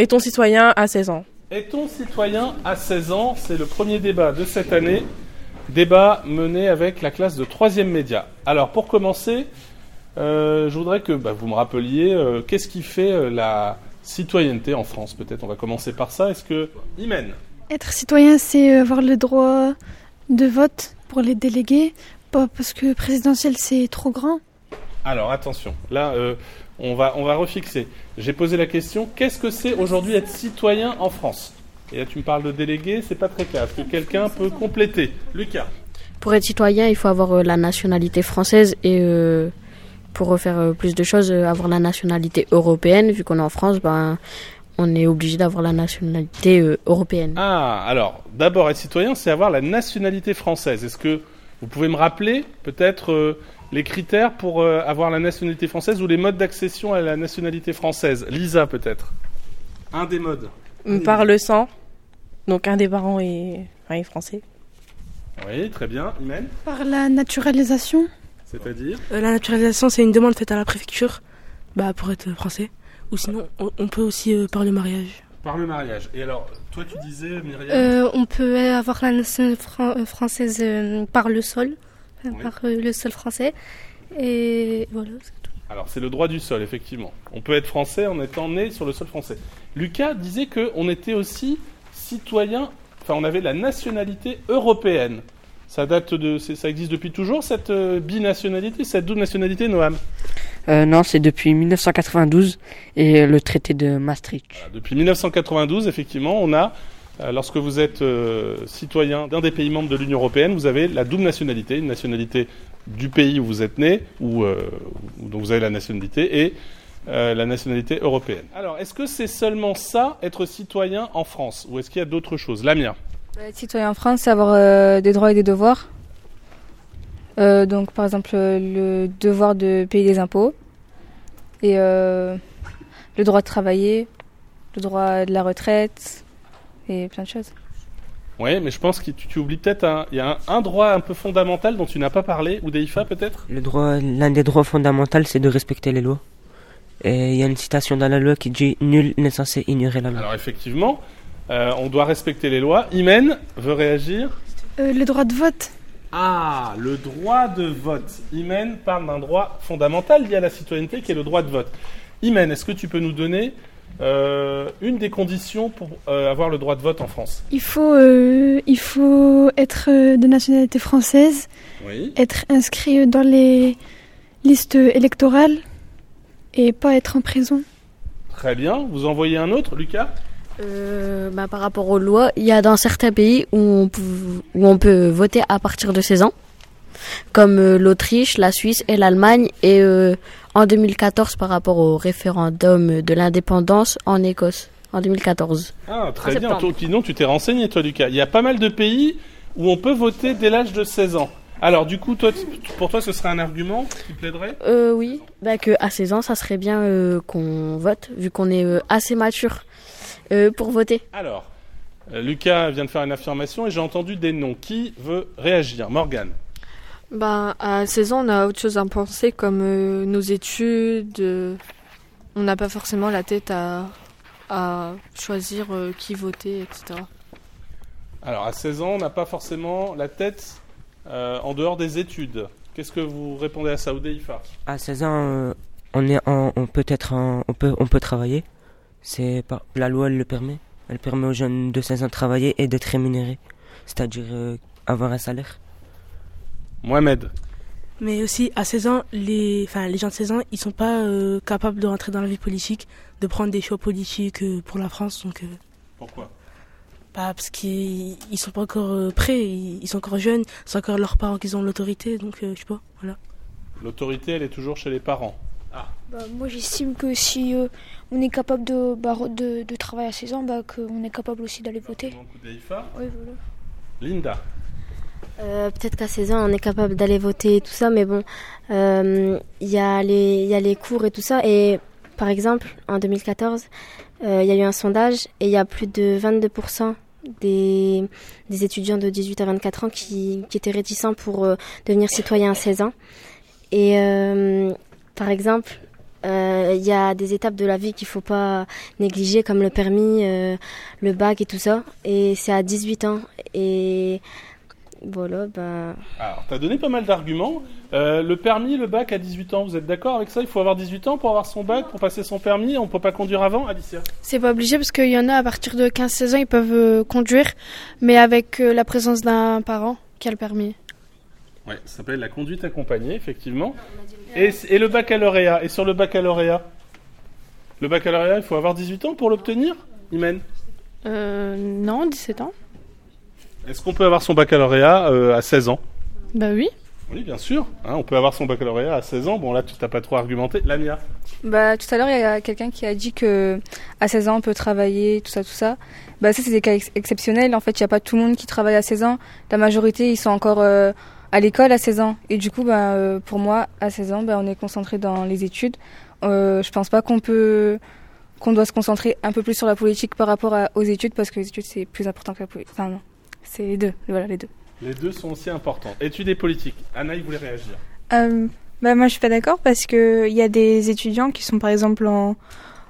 Est-on citoyen à 16 ans Est-on citoyen à 16 ans C'est le premier débat de cette année. Débat mené avec la classe de 3e média. Alors pour commencer, euh, je voudrais que bah, vous me rappeliez euh, qu'est-ce qui fait euh, la citoyenneté en France. Peut-être? On va commencer par ça. Est-ce que Imen? Être citoyen, c'est avoir le droit de vote pour les délégués, pas parce que présidentiel c'est trop grand. Alors attention, là on va on va refixer. J'ai posé la question qu'est-ce que c'est aujourd'hui être citoyen en France? Et là tu me parles de délégué, c'est pas très clair. Est-ce que quelqu'un peut compléter? Lucas Pour être citoyen, il faut avoir la nationalité française et pour faire plus de choses, avoir la nationalité européenne, vu qu'on est en France, ben, on est obligé d'avoir la nationalité européenne. Ah, alors, d'abord être citoyen, c'est avoir la nationalité française. Est-ce que vous pouvez me rappeler peut-être les critères pour avoir la nationalité française ou les modes d'accession à la nationalité française? Lisa, peut-être Un des modes. Par le sang. Donc un des parents est, est français. Oui, très bien. Imen? Par la naturalisation. C'est-à-dire? La naturalisation, c'est une demande faite à la préfecture bah, pour être français. Ou sinon, on, on peut aussi euh, par le mariage. Par le mariage. Et alors, toi, tu disais, Myriam? Euh, on peut avoir la nationalité fran- euh, française euh, par le sol, Oui. par euh, le sol français. Et voilà, c'est tout. Alors, c'est le droit du sol, effectivement. On peut être français en étant né sur le sol français. Lucas disait qu'on était aussi citoyen, enfin, on avait la nationalité européenne. Ça date de, ça existe depuis toujours cette euh, binationalité, cette double nationalité, Noam? Euh, non, c'est depuis 1992 et le traité de Maastricht. Voilà, Depuis 1992, effectivement, on a, lorsque vous êtes euh, citoyen d'un des pays membres de l'Union européenne, vous avez la double nationalité, une nationalité du pays où vous êtes né, ou euh, dont vous avez la nationalité, et euh, la nationalité européenne. Alors, est-ce que c'est seulement ça, être citoyen en France, ou est-ce qu'il y a d'autres choses? Lamia Être citoyen en France, c'est avoir euh, des droits et des devoirs. Euh, donc, par exemple, euh, le devoir de payer des impôts et euh, le droit de travailler, le droit de la retraite et plein de choses. Oui, mais je pense que tu, tu oublies peut-être un, il y a un, un droit un peu fondamental dont tu n'as pas parlé, ou Deifa peut-être? Le droit, l'un des droits fondamentaux, c'est de respecter les lois. Et il y a une citation dans la loi qui dit nul n'est censé ignorer la loi. Alors effectivement, euh, on doit respecter les lois. Imen veut réagir Euh, le droit de vote. Ah, le droit de vote. Imen parle d'un droit fondamental lié à la citoyenneté qui est le droit de vote. Imen, est-ce que tu peux nous donner euh, une des conditions pour euh, avoir le droit de vote en France Il faut, euh, il faut être euh, de nationalité française, Oui. être inscrit dans les listes électorales et pas être en prison. Très bien. Vous envoyez un autre, Lucas? Euh, bah, par rapport aux lois, il y a dans certains pays où on, peut, où on peut voter à partir de 16 ans, comme euh, l'Autriche, la Suisse et l'Allemagne. Et euh, en 2014, par rapport au référendum de l'indépendance en Écosse, en 2014. Ah, très En bien. Toi, Sinon, tu t'es renseigné, toi, Lucas. Il y a pas mal de pays où on peut voter dès l'âge de 16 ans. Alors, du coup, toi, pour toi, ce serait un argument qui plaiderait? Euh, oui, bah, que à 16 ans, ça serait bien euh, qu'on vote, vu qu'on est euh, assez mature euh, pour voter. Alors, euh, Lucas vient de faire une affirmation et j'ai entendu des noms. Qui veut réagir? Morgane Ben, à 16 ans, on a autre chose à penser comme euh, nos études. euh, on n'a pas forcément la tête à, à choisir euh, qui voter, etc. Alors, à 16 ans, on n'a pas forcément la tête euh, en dehors des études. Qu'est-ce que vous répondez à ça, Oudeifa À 16 ans, euh, on est en- on peut être en- on peut on peut travailler. C'est pas la loi elle le permet. Elle permet aux jeunes de 16 ans de travailler et d'être rémunérés, c'est-à-dire euh, avoir un salaire. Mohamed Mais aussi, à 16 ans, les, enfin, les gens de 16 ans, ils sont pas euh, capables de rentrer dans la vie politique, de prendre des choix politiques euh, pour la France. Donc, euh, Pourquoi? Bah, parce qu'ils ils sont pas encore euh, prêts, ils, ils sont encore jeunes, c'est encore leurs parents qui ont l'autorité, donc euh, je sais pas, voilà. L'autorité, elle est toujours chez les parents. Bah, moi, j'estime que si euh, on est capable de, bah, de, de travailler à 16 ans, bah, qu'on est capable aussi d'aller voter. Oui, voilà. Linda Euh, Peut-être qu'à 16 ans, on est capable d'aller voter et tout ça, mais bon, euh, il y, a les- cours et tout ça. Et par exemple, en 2014, euh, il y a eu un sondage et il y a plus de 22% des, étudiants de 18 à 24 ans qui, étaient réticents pour devenir citoyens à 16 ans. Et par exemple, il y a des étapes de la vie qu'il faut pas négliger, comme le permis, le bac et tout ça. Et c'est à 18 ans. Voilà, bah. Alors, tu as donné pas mal d'arguments. Euh, le permis, le bac à 18 ans, vous êtes d'accord avec ça? Il faut avoir 18 ans pour avoir son bac, pour passer son permis? On peut pas conduire avant, Alicia? C'est pas obligé parce qu'il y en a à partir de 15-16 ans, ils peuvent euh, conduire, mais avec euh, la présence d'un parent qui a le permis. Ouais, ça s'appelle la conduite accompagnée, effectivement. Et, et le baccalauréat? Et sur le baccalauréat? Le baccalauréat, il faut avoir 18 ans pour l'obtenir Imen? Euh, non, 17 ans. Est-ce qu'on peut avoir son baccalauréat euh, à 16 ans? Bah oui. Oui, bien sûr. Hein, on peut avoir son baccalauréat à 16 ans. Bon, là, tu t'as pas trop argumenté. Lamia? Bah, tout à l'heure, il y a quelqu'un qui a dit que à 16 ans, on peut travailler, tout ça, tout ça. Bah, ça, c'est des cas ex- exceptionnels. En fait, il n'y a pas tout le monde qui travaille à 16 ans. La majorité, ils sont encore euh, à l'école à 16 ans. Et du coup, bah, euh, pour moi, à 16 ans, bah, on est concentré dans les études. Euh, je pense pas qu'on peut qu'on doit se concentrer un peu plus sur la politique par rapport à- aux études parce que les études c'est plus important que la politique. Enfin non, c'est les deux. Voilà les deux. Les deux sont aussi importants. Études et politique. Anna, il voulait réagir. Euh, bah moi je suis pas d'accord parce que il y a des étudiants qui sont par exemple en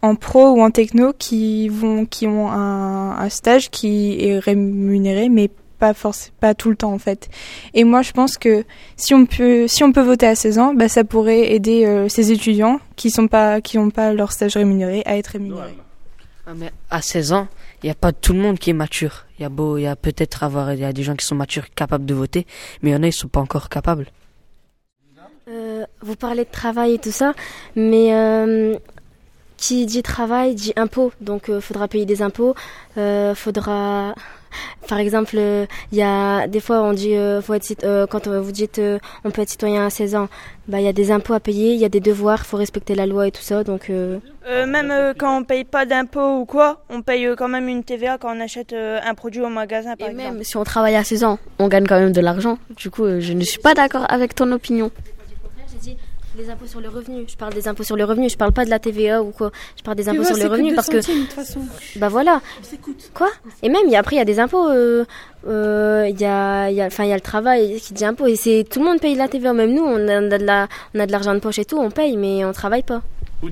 en pro ou en techno qui vont qui ont un, un stage qui est rémunéré mais pas forcément pas tout le temps en fait. Et moi je pense que si on peut si on peut voter à 16 ans, bah ça pourrait aider euh, ces étudiants qui sont pas qui ont pas leur stage rémunéré à être rémunérés. Ah, mais à 16 ans, il n'y a pas tout le monde qui est mature. Il y a beau, y a peut-être avoir, il y a des gens qui sont matures, capables de voter, mais il y en a, ils sont pas encore capables. Euh, vous parlez de travail et tout ça, mais euh, qui dit travail dit impôt. Donc, il faudra payer des impôts. Euh, faudra, par exemple, il y a des fois on dit, euh, faut être, cit- euh, quand euh, vous dites, euh, on peut être citoyen à 16 ans, bah il y a des impôts à payer, il y a des devoirs, faut respecter la loi et tout ça. Donc, euh, Euh, même euh, quand on paye pas d'impôts ou quoi, on paye euh, quand même une TVA quand on achète euh, un produit au magasin par et exemple. même si on travaille à 16 ans, on gagne quand même de l'argent. Du coup, euh, je ne suis pas d'accord avec ton opinion. J'ai dit les impôts sur le revenu. Je parle des impôts sur le revenu. Je parle pas de la TVA ou quoi. Je parle des impôts sur le revenu parce que. Bah voilà. Quoi? Et même, y a- après, il y a des impôts. euh, euh, Il y a, y a, enfin, il y a le travail qui dit impôt. Et c'est tout le monde paye de la TVA. Même nous, on a de la, on a de l'argent de poche et tout. On paye, mais on travaille pas. Ou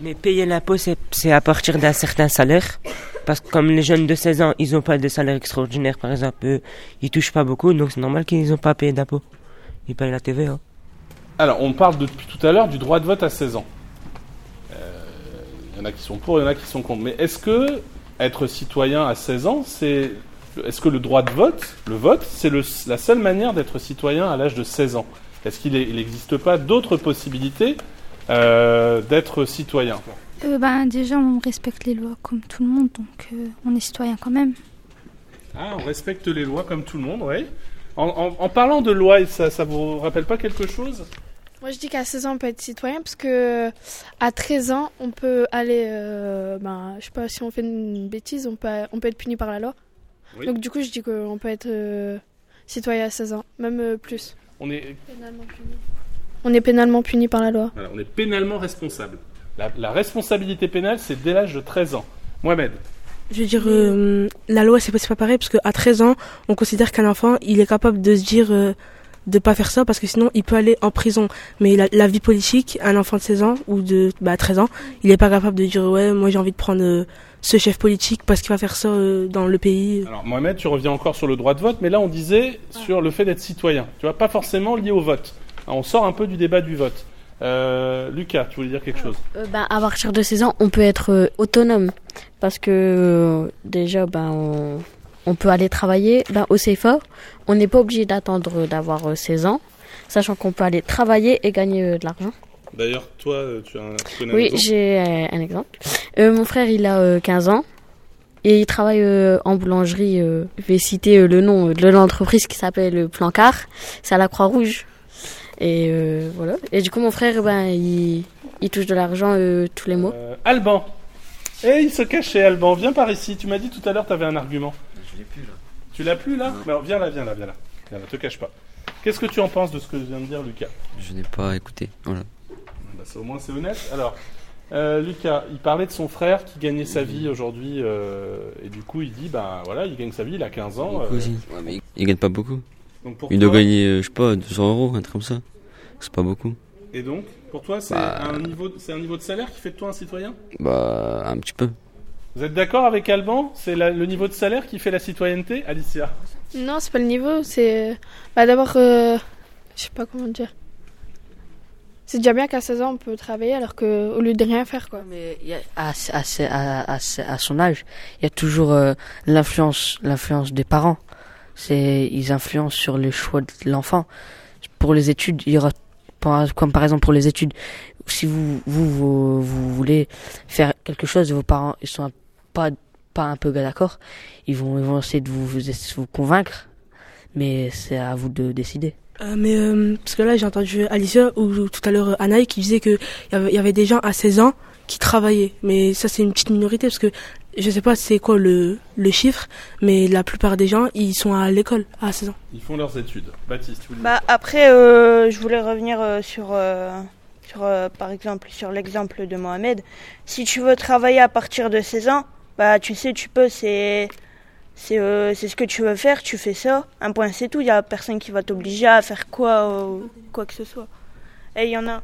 Mais payer l'impôt, c'est c'est à partir d'un certain salaire. Parce que comme les jeunes de 16 ans, ils n'ont pas de salaire extraordinaire, par exemple, eux, ils touchent pas beaucoup, donc c'est normal qu'ils n'ont pas payé d'impôt. Ils payent la TVA. Alors, on parle depuis tout à l'heure du droit de vote à 16 ans. Euh, Il y en a qui sont pour, il y en a qui sont contre. Mais est-ce que être citoyen à 16 ans, c'est. Est-ce que le droit de vote, le vote, c'est la seule manière d'être citoyen à l'âge de 16 ans? Est-ce qu'il n'existe pas d'autres possibilités euh, d'être citoyen? Euh, ben, déjà, on respecte les lois comme tout le monde, donc euh, on est citoyen quand même. Ah, on respecte les lois comme tout le monde, oui. En, en- en parlant de loi, ça, ça vous rappelle pas quelque chose? Moi, je dis qu'à 16 ans, on peut être citoyen parce que à 13 ans, on peut aller. euh, ben, je sais pas si on fait une bêtise, on peut, on peut être puni par la loi. Oui. Donc, du coup, je dis qu'on peut être euh, citoyen à 16 ans, même euh, plus. On est, On est pénalement puni par la loi. voilà, on est pénalement responsable. La, la responsabilité pénale, c'est dès l'âge de 13 ans. Mohamed Je veux dire, euh, la loi, c'est pas, pas pareil, parce qu'à 13 ans, on considère qu'un enfant, il est capable de se dire euh, de pas faire ça, parce que sinon, il peut aller en prison. Mais la, la vie politique, un enfant de 16 ans, ou de bah, 13 ans, il est pas capable de dire, ouais, moi j'ai envie de prendre euh, ce chef politique parce qu'il va faire ça euh, dans le pays. Alors Mohamed, tu reviens encore sur le droit de vote, mais là on disait sur le fait d'être citoyen. Tu vois, pas forcément lié au vote. Alors, on sort un peu du débat du vote. Euh, Lucas, tu voulais dire quelque chose? Euh, ben, à partir de 16 ans, on peut être euh, autonome. Parce que euh, déjà, ben, on, on peut aller travailler ben, au CFA. On n'est pas obligé d'attendre d'avoir euh, 16 ans, sachant qu'on peut aller travailler et gagner euh, de l'argent. D'ailleurs, toi, euh, tu as un, tu connais Oui, exemple j'ai euh, un exemple. Euh, mon frère, il a euh, 15 ans et il travaille euh, en boulangerie. euh, je vais citer euh, le nom de l'entreprise qui s'appelle euh, Plancard. C'est à la Croix-Rouge. Et euh, voilà. Et du coup, mon frère, ben, il, il touche de l'argent euh, tous les mois. Euh, Alban. Eh, il se cachait, Alban. Viens par ici. Tu m'as dit tout à l'heure, tu avais un argument. Je l'ai plus là. Tu l'as plus là Alors, Viens là, viens là, viens là. Viens là, te cache pas. Qu'est-ce que tu en penses de ce que vient de dire Lucas? Je n'ai pas écouté. Voilà. Bah, Au moins, c'est honnête. Alors, euh, Lucas, il parlait de son frère qui gagnait sa vie aujourd'hui. euh, et du coup, il dit, ben voilà, il gagne sa vie, il a 15 ans. Euh, aussi. Ouais, mais il gagne pas beaucoup. Donc pour il doit gagner, euh, je sais pas, 200 euros, un truc comme ça. C'est pas beaucoup. Et donc, pour toi, c'est Bah. un, niveau, un niveau de salaire qui fait de toi un citoyen? Bah, un petit peu. Vous êtes d'accord avec Alban? C'est le niveau de salaire qui fait la citoyenneté, Alicia? Non, c'est pas le niveau, c'est. Bah d'abord, euh, je sais pas comment dire. C'est déjà bien qu'à 16 ans on peut travailler alors que au lieu de rien faire quoi. Mais il y a- à, à, à, à, à son âge, il y a toujours euh, l'influence, l'influence des parents. C'est, ils influencent sur le choix de l'enfant. Pour les études, il y aura, par- comme par exemple pour les études, si vous, vous, vous, vous voulez faire quelque chose, vos parents, ils sont un- pas, pas un peu d'accord, ils vont, ils vont essayer de vous, vous, vous convaincre, mais c'est à vous de décider. Euh, mais euh, parce que là j'ai entendu Alicia ou ou tout à l'heure euh, Anaï qui disait que il y y avait des gens à 16 ans qui travaillaient. Mais ça c'est une petite minorité parce que je sais pas c'est quoi le, le chiffre, mais la plupart des gens ils sont à l'école à 16 ans. Ils font leurs études. Baptiste, tu Bah après, euh, je voulais revenir euh, sur, euh, sur euh, par exemple, sur l'exemple de Mohamed. Si tu veux travailler à partir de 16 ans, bah tu sais, tu peux, c'est c'est euh, c'est ce que tu veux faire, tu fais ça. Un point, c'est tout. Il y a personne qui va t'obliger à faire quoi euh, quoi que ce soit. Et il y en a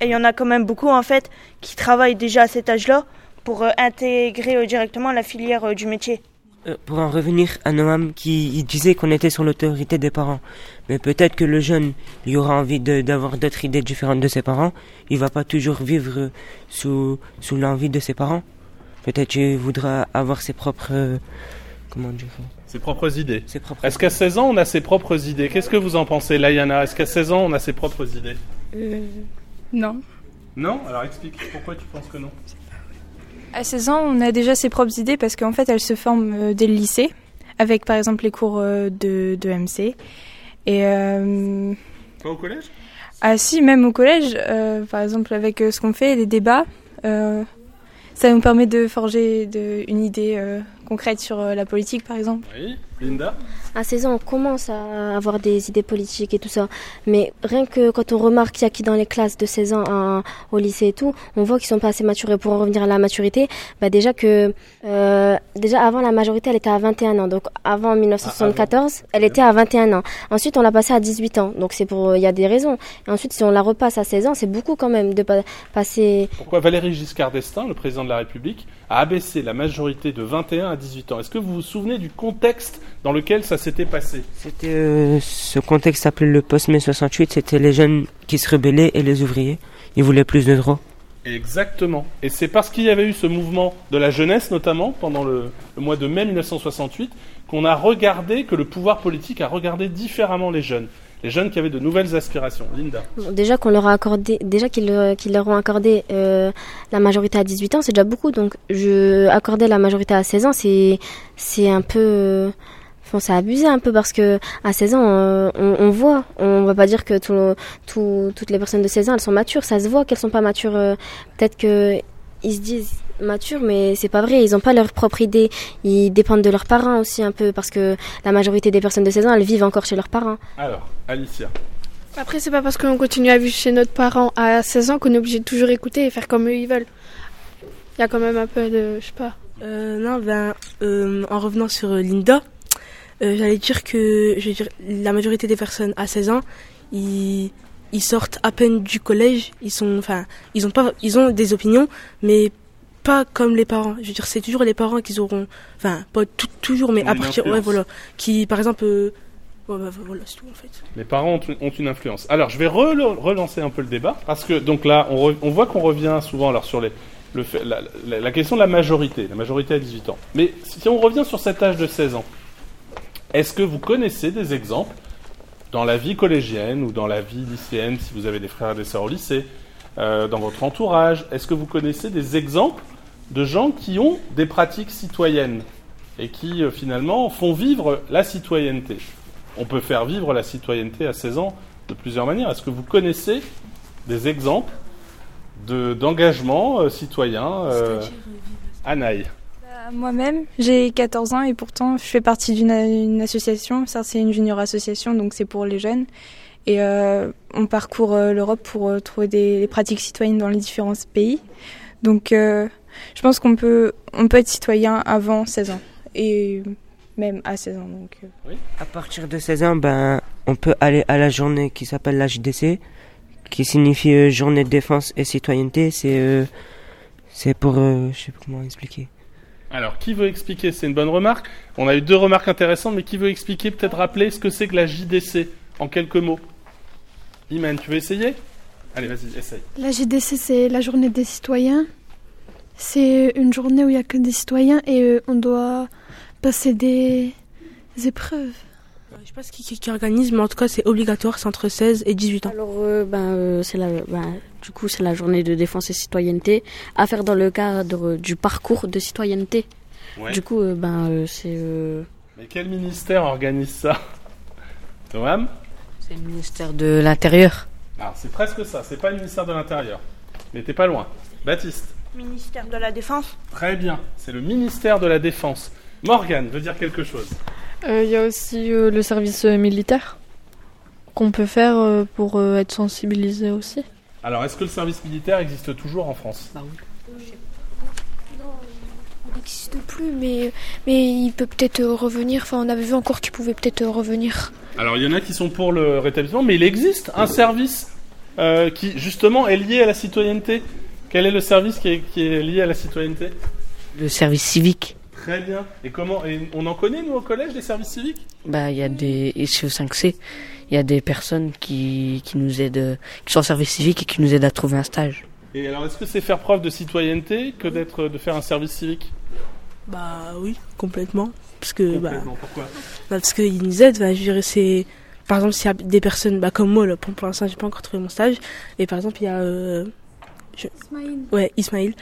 et il y en a quand même beaucoup en fait qui travaillent déjà à cet âge-là pour euh, intégrer directement la filière du métier. Pour en revenir à Noam qui disait qu'on était sur l'autorité des parents. Mais peut-être que le jeune, il aura envie d'avoir d'autres idées différentes de ses parents. Il va pas toujours vivre sous, sous l'envie de ses parents. Peut-être qu'il voudra avoir ses propres... euh, comment dire Ses propres idées. Ses propres Est-ce qu'à 16 ans, on a ses propres idées? Qu'est-ce que vous en pensez, Layana? Est-ce qu'à 16 ans, on a ses propres idées? Non. Non? Alors explique pourquoi tu penses que non. À 16 ans, on a déjà ses propres idées parce qu'en fait, elles se forment euh, dès le lycée, avec par exemple les cours euh, de, de MC. Et euh, Pas au collège? Ah si, même au collège, euh, par exemple avec euh, ce qu'on fait, les débats, euh, ça nous permet de forger de, une idée euh, concrète sur euh, la politique, par exemple. Oui, Linda À 16 ans, on commence à avoir des idées politiques et tout ça. Mais rien que quand on remarque qu'il y a qui dans les classes de 16 ans à- au lycée et tout, on voit qu'ils sont pas assez matures. Et pour en revenir à la maturité, bah déjà que euh, déjà avant la majorité, elle était à 21 ans. Donc avant 1974, elle était à 21 ans. Ensuite, on l'a passée à 18 ans. Donc c'est pour il y a des raisons. Et ensuite, si on la repasse à 16 ans, c'est beaucoup quand même de pa- passer. Pourquoi Valéry Giscard d'Estaing, le président de la République, a abaissé la majorité de 21 à 18 ans? Est-ce que vous vous souvenez du contexte dans lequel ça s'était passé C'était euh, ce contexte appelé le post-mai 68, c'était les jeunes qui se rebellaient et les ouvriers. Ils voulaient plus de droits. Exactement. Et c'est parce qu'il y avait eu ce mouvement de la jeunesse, notamment pendant le, le mois de mai 1968, qu'on a regardé, que le pouvoir politique a regardé différemment les jeunes. Les jeunes qui avaient de nouvelles aspirations. Linda. Bon, déjà qu'on leur a accordé, déjà qu'ils leur, qu'ils leur ont accordé euh, la majorité à 18 ans, c'est déjà beaucoup. Donc, je accorder la majorité à 16 ans, c'est c'est un peu, euh, enfin, c'est abusé un peu parce que à 16 ans, euh, on, on voit, on va pas dire que tout, tout- toutes les personnes de 16 ans elles sont matures, ça se voit qu'elles sont pas matures. euh, Peut-être que ils se disent matures, mais c'est pas vrai. Ils ont pas leur propre idée. Ils dépendent de leurs parents aussi un peu parce que la majorité des personnes de 16 ans, elles vivent encore chez leurs parents. Alors, Alicia. Après, c'est pas parce qu'on continue à vivre chez notre parent à 16 ans qu'on est obligé de toujours écouter et faire comme eux ils veulent. Il y a quand même un peu de, je sais pas. Euh, non, ben, euh, en revenant sur euh, Linda, euh, j'allais dire que je veux dire, la majorité des personnes à 16 ans, ils, ils sortent à peine du collège, ils sont, enfin, ils ont pas, ils ont des opinions, mais pas comme les parents. Je veux dire, c'est toujours les parents qui auront, enfin, pas tout- toujours, mais à partir, ouais, voilà, qui, par exemple, euh, ouais, bah, voilà, c'est tout en fait. Les parents ont, ont une influence. Alors, je vais relancer un peu le débat, parce que donc là, on, on voit qu'on revient souvent alors sur les, le fait- la, la- la question de la majorité, la majorité à 18 ans. Mais si on revient sur cet âge de 16 ans, est-ce que vous connaissez des exemples dans la vie collégienne ou dans la vie lycéenne, si vous avez des frères et des sœurs au lycée, euh, dans votre entourage, est-ce que vous connaissez des exemples de gens qui ont des pratiques citoyennes et qui euh, finalement font vivre la citoyenneté? On peut faire vivre la citoyenneté à 16 ans de plusieurs manières. Est-ce que vous connaissez des exemples de- d'engagement euh, citoyen euh, Anaï Moi-même, j'ai 14 ans et pourtant je fais partie d'une une association. Ça, c'est une junior association, donc c'est pour les jeunes. Et euh, on parcourt euh, l'Europe pour euh, trouver des, des pratiques citoyennes dans les différents pays. Donc, euh, je pense qu'on peut, on peut être citoyen avant 16 ans et même à 16 ans. Donc, euh. À partir de 16 ans, ben, on peut aller à la journée qui s'appelle la JDC, qui signifie euh, journée de défense et citoyenneté. C'est euh, c'est pour euh, je sais pas comment expliquer. Alors, qui veut expliquer? C'est une bonne remarque. On a eu deux remarques intéressantes, mais qui veut expliquer, peut-être rappeler ce que c'est que la JDC en quelques mots? Iman, tu veux essayer? Allez, vas-y, essaye. La JDC, c'est la journée des citoyens. C'est une journée où il n'y a que des citoyens et euh, on doit passer des épreuves. Je sais pas ce qui, qui- qui organise, mais en tout cas, c'est obligatoire, c'est entre 16 et 18 ans. Alors, euh, ben, euh, c'est la, ben, du coup, c'est la journée de défense et citoyenneté à faire dans le cadre du parcours de citoyenneté. Ouais. Du coup, euh, ben, euh, c'est. euh, Mais quel ministère organise ça? Noam C'est le ministère de l'Intérieur. Alors, c'est presque ça. C'est pas le ministère de l'Intérieur. Mais t'es pas loin. Baptiste? Ministère de la Défense? Très bien. C'est le ministère de la Défense. Morgane veut dire quelque chose. Euh, Il y a aussi euh, le service euh, militaire qu'on peut faire euh, pour euh, être sensibilisé aussi. Alors, est-ce que le service militaire existe toujours en France? Il n'existe plus, mais, mais il peut peut-être euh, revenir. Enfin, on avait vu encore qu'il pouvait peut-être euh, revenir. Alors, il y en a qui sont pour le rétablissement, mais il existe un service euh, qui, justement, est lié à la citoyenneté. Quel est le service qui est, qui est lié à la citoyenneté? Le service civique. Très bien. Et comment et On en connaît, nous, au collège, des services civiques? Bah, il y a des ici au 5C, il y a des personnes qui, qui nous aident, qui sont en service civique et qui nous aident à trouver un stage. Et alors, est-ce que c'est faire preuve de citoyenneté que d'être, de faire un service civique? Bah oui, complètement. Parce que, bah, Complètement, pourquoi? bah, parce qu'ils nous aident, bah, je dirais, c'est, par exemple, s'il y a des personnes, bah, comme moi, là, pour, pour l'instant, j'ai pas encore trouvé mon stage, et par exemple, il y a, euh, je- ouais, Ismaïl,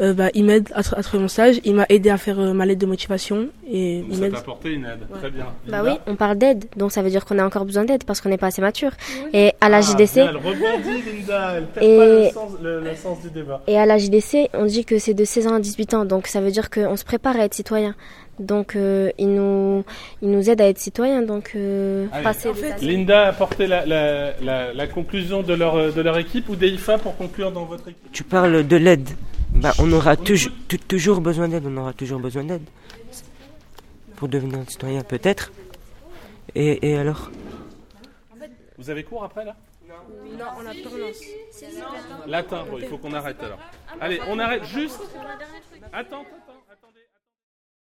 euh, bah, il m'aide à, à trouver mon stage, il m'a aidé à faire euh, ma lettre de motivation, et Donc, il ça t'a apporté une aide. Très bien. Bah Linda oui, on parle d'aide, donc ça veut dire qu'on a encore besoin d'aide parce qu'on n'est pas assez mature. Et à la Ah, JDC, bien, elle rebondit, Linda. Elle perd Et- pas le sens, le- le sens du débat. et à la JDC, on dit que c'est de 16 ans à 18 ans, donc ça veut dire qu'on se prépare à être citoyen. Donc euh, ils nous ils nous aident à être citoyen, donc euh, passer tests. Linda a apporté la, la, la, la conclusion de leur, de leur équipe ou DIFA pour conclure dans votre équipe? Tu parles de l'aide. Bah, on aura toujours tu- toujours besoin d'aide. On aura toujours besoin d'aide pour devenir un citoyen, peut-être. Et, et alors? Vous avez cours après là? Non, on a. Latin, bon, il faut qu'on arrête alors. Allez, on arrête juste. Attends, attends.